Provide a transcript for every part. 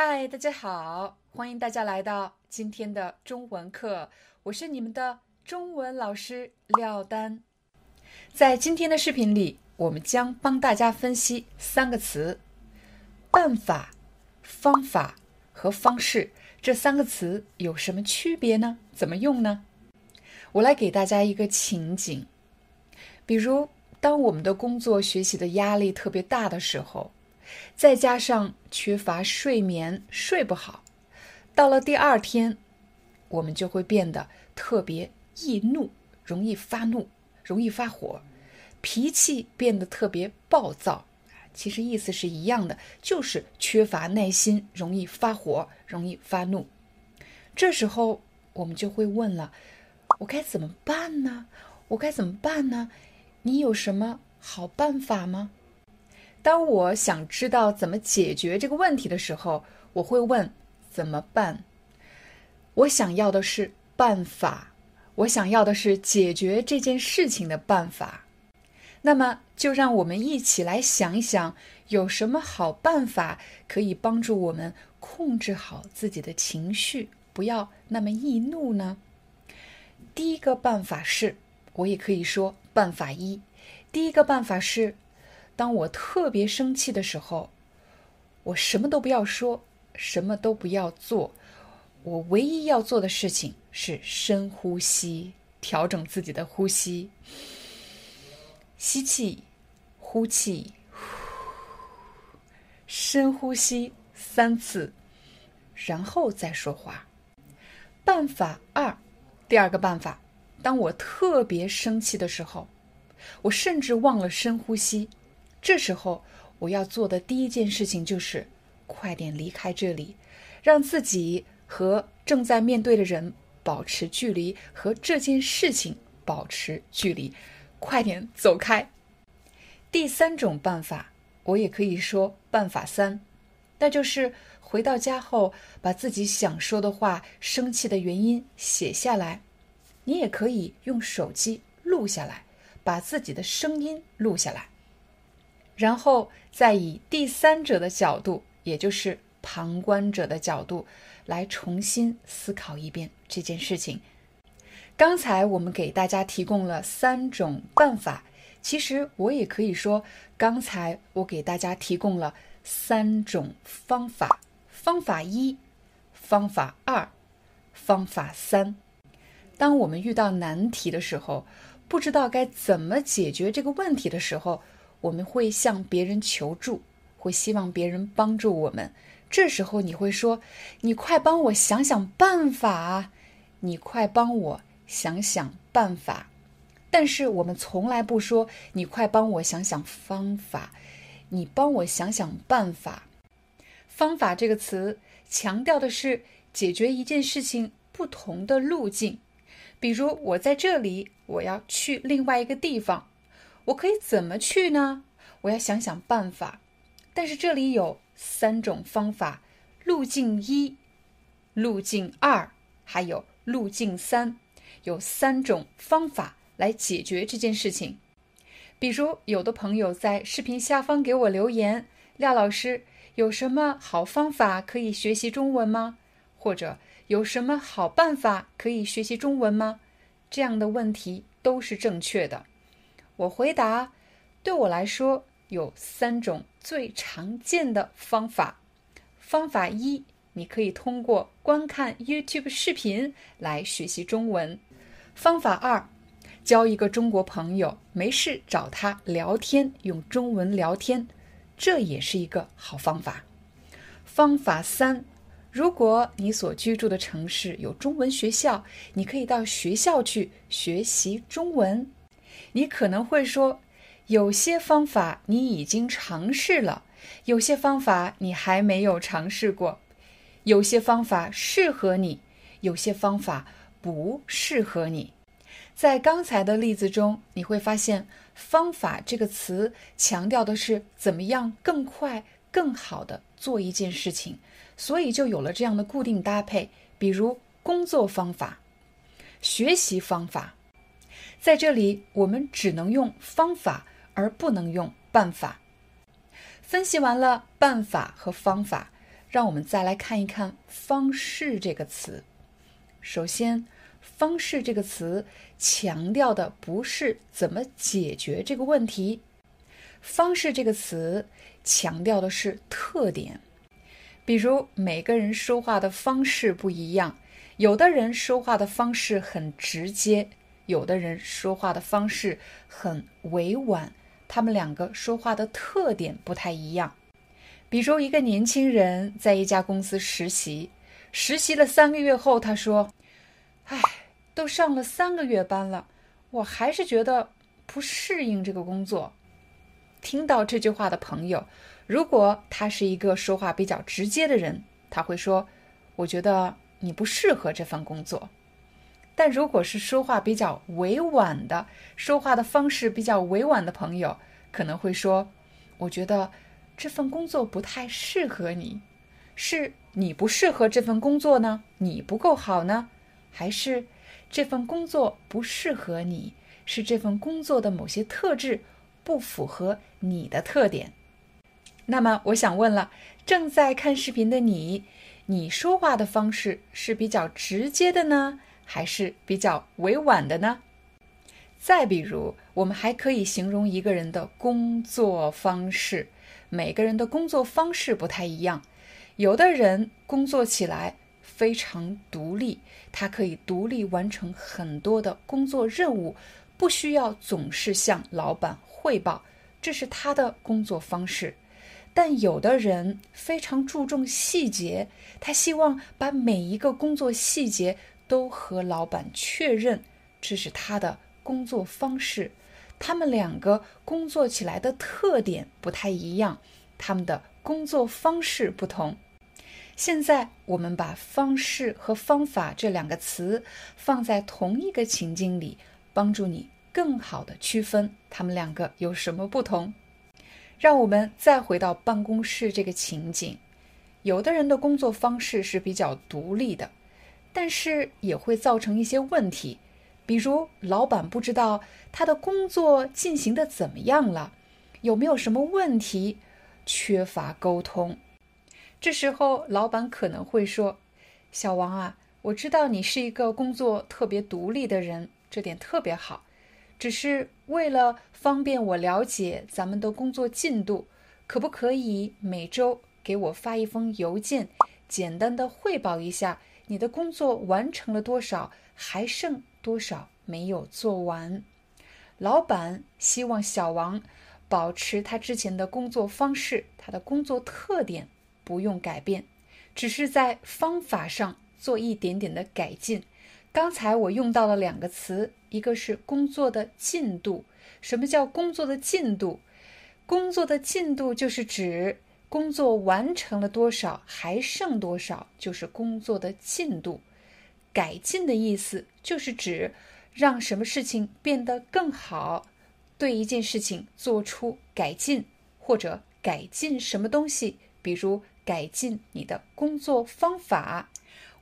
嗨，大家好，欢迎大家来到今天的中文课，我是你们的中文老师廖丹。在今天的视频里，我们将帮大家分析三个词：办法、方法和方式。这三个词有什么区别呢？怎么用呢？我来给大家一个情景，比如当我们的工作学习的压力特别大的时候。再加上缺乏睡眠，睡不好，到了第二天，我们就会变得特别易怒，容易发怒，容易发火，脾气变得特别暴躁。其实意思是一样的，就是缺乏耐心，容易发火，容易发怒。这时候我们就会问了：我该怎么办呢？我该怎么办呢？你有什么好办法吗？当我想知道怎么解决这个问题的时候，我会问怎么办。我想要的是办法，我想要的是解决这件事情的办法。那么，就让我们一起来想一想，有什么好办法可以帮助我们控制好自己的情绪，不要那么易怒呢？第一个办法是，我也可以说办法一。第一个办法是。当我特别生气的时候，我什么都不要说，什么都不要做，我唯一要做的事情是深呼吸，调整自己的呼吸，吸气，呼气，深呼吸三次，然后再说话。办法二，第二个办法，当我特别生气的时候，我甚至忘了深呼吸。这时候，我要做的第一件事情就是快点离开这里，让自己和正在面对的人保持距离，和这件事情保持距离，快点走开。第三种办法，我也可以说办法三，那就是回到家后把自己想说的话、生气的原因写下来。你也可以用手机录下来，把自己的声音录下来。然后再以第三者的角度，也就是旁观者的角度，来重新思考一遍这件事情。刚才我们给大家提供了三种办法，其实我也可以说，刚才我给大家提供了三种方法：方法一、方法二、方法三。当我们遇到难题的时候，不知道该怎么解决这个问题的时候，我们会向别人求助，会希望别人帮助我们。这时候你会说：“你快帮我想想办法，你快帮我想想办法。”但是我们从来不说：“你快帮我想想方法，你帮我想想办法。”方法这个词强调的是解决一件事情不同的路径。比如我在这里，我要去另外一个地方。我可以怎么去呢？我要想想办法。但是这里有三种方法：路径一、路径二，还有路径三，有三种方法来解决这件事情。比如，有的朋友在视频下方给我留言：“廖老师，有什么好方法可以学习中文吗？”或者有什么好办法可以学习中文吗？这样的问题都是正确的。我回答：对我来说，有三种最常见的方法。方法一，你可以通过观看 YouTube 视频来学习中文。方法二，交一个中国朋友，没事找他聊天，用中文聊天，这也是一个好方法。方法三，如果你所居住的城市有中文学校，你可以到学校去学习中文。你可能会说，有些方法你已经尝试了，有些方法你还没有尝试过，有些方法适合你，有些方法不适合你。在刚才的例子中，你会发现“方法”这个词强调的是怎么样更快、更好的做一件事情，所以就有了这样的固定搭配，比如工作方法、学习方法。在这里，我们只能用方法，而不能用办法。分析完了办法和方法，让我们再来看一看“方式”这个词。首先，“方式”这个词强调的不是怎么解决这个问题，“方式”这个词强调的是特点。比如，每个人说话的方式不一样，有的人说话的方式很直接。有的人说话的方式很委婉，他们两个说话的特点不太一样。比如，一个年轻人在一家公司实习，实习了三个月后，他说：“唉，都上了三个月班了，我还是觉得不适应这个工作。”听到这句话的朋友，如果他是一个说话比较直接的人，他会说：“我觉得你不适合这份工作。”但如果是说话比较委婉的，说话的方式比较委婉的朋友，可能会说：“我觉得这份工作不太适合你，是你不适合这份工作呢？你不够好呢？还是这份工作不适合你？是这份工作的某些特质不符合你的特点？”那么我想问了，正在看视频的你，你说话的方式是比较直接的呢？还是比较委婉的呢。再比如，我们还可以形容一个人的工作方式。每个人的工作方式不太一样，有的人工作起来非常独立，他可以独立完成很多的工作任务，不需要总是向老板汇报，这是他的工作方式。但有的人非常注重细节，他希望把每一个工作细节。都和老板确认，这是他的工作方式。他们两个工作起来的特点不太一样，他们的工作方式不同。现在我们把“方式”和“方法”这两个词放在同一个情境里，帮助你更好的区分他们两个有什么不同。让我们再回到办公室这个情景，有的人的工作方式是比较独立的。但是也会造成一些问题，比如老板不知道他的工作进行的怎么样了，有没有什么问题，缺乏沟通。这时候老板可能会说：“小王啊，我知道你是一个工作特别独立的人，这点特别好。只是为了方便我了解咱们的工作进度，可不可以每周给我发一封邮件，简单的汇报一下？”你的工作完成了多少？还剩多少没有做完？老板希望小王保持他之前的工作方式，他的工作特点不用改变，只是在方法上做一点点的改进。刚才我用到了两个词，一个是工作的进度。什么叫工作的进度？工作的进度就是指。工作完成了多少，还剩多少，就是工作的进度。改进的意思就是指让什么事情变得更好，对一件事情做出改进，或者改进什么东西，比如改进你的工作方法。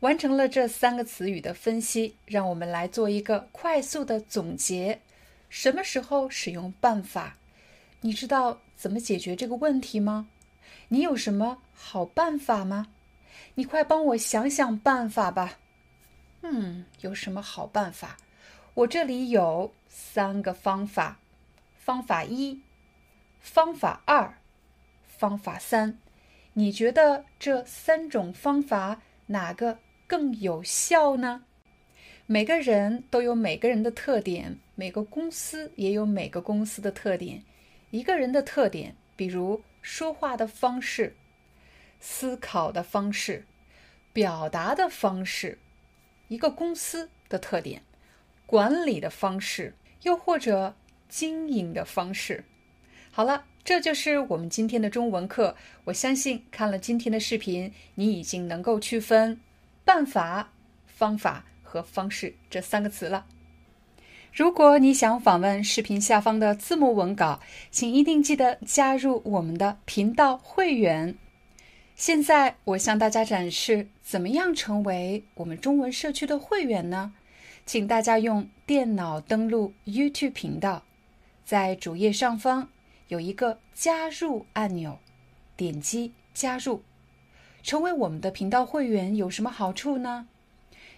完成了这三个词语的分析，让我们来做一个快速的总结：什么时候使用办法？你知道怎么解决这个问题吗？你有什么好办法吗？你快帮我想想办法吧。嗯，有什么好办法？我这里有三个方法：方法一、方法二、方法三。你觉得这三种方法哪个更有效呢？每个人都有每个人的特点，每个公司也有每个公司的特点。一个人的特点，比如。说话的方式、思考的方式、表达的方式，一个公司的特点、管理的方式，又或者经营的方式。好了，这就是我们今天的中文课。我相信看了今天的视频，你已经能够区分“办法”、“方法”和“方式”这三个词了。如果你想访问视频下方的字幕文稿，请一定记得加入我们的频道会员。现在我向大家展示怎么样成为我们中文社区的会员呢？请大家用电脑登录 YouTube 频道，在主页上方。有一个加入按钮，点击加入，成为我们的频道会员有什么好处呢？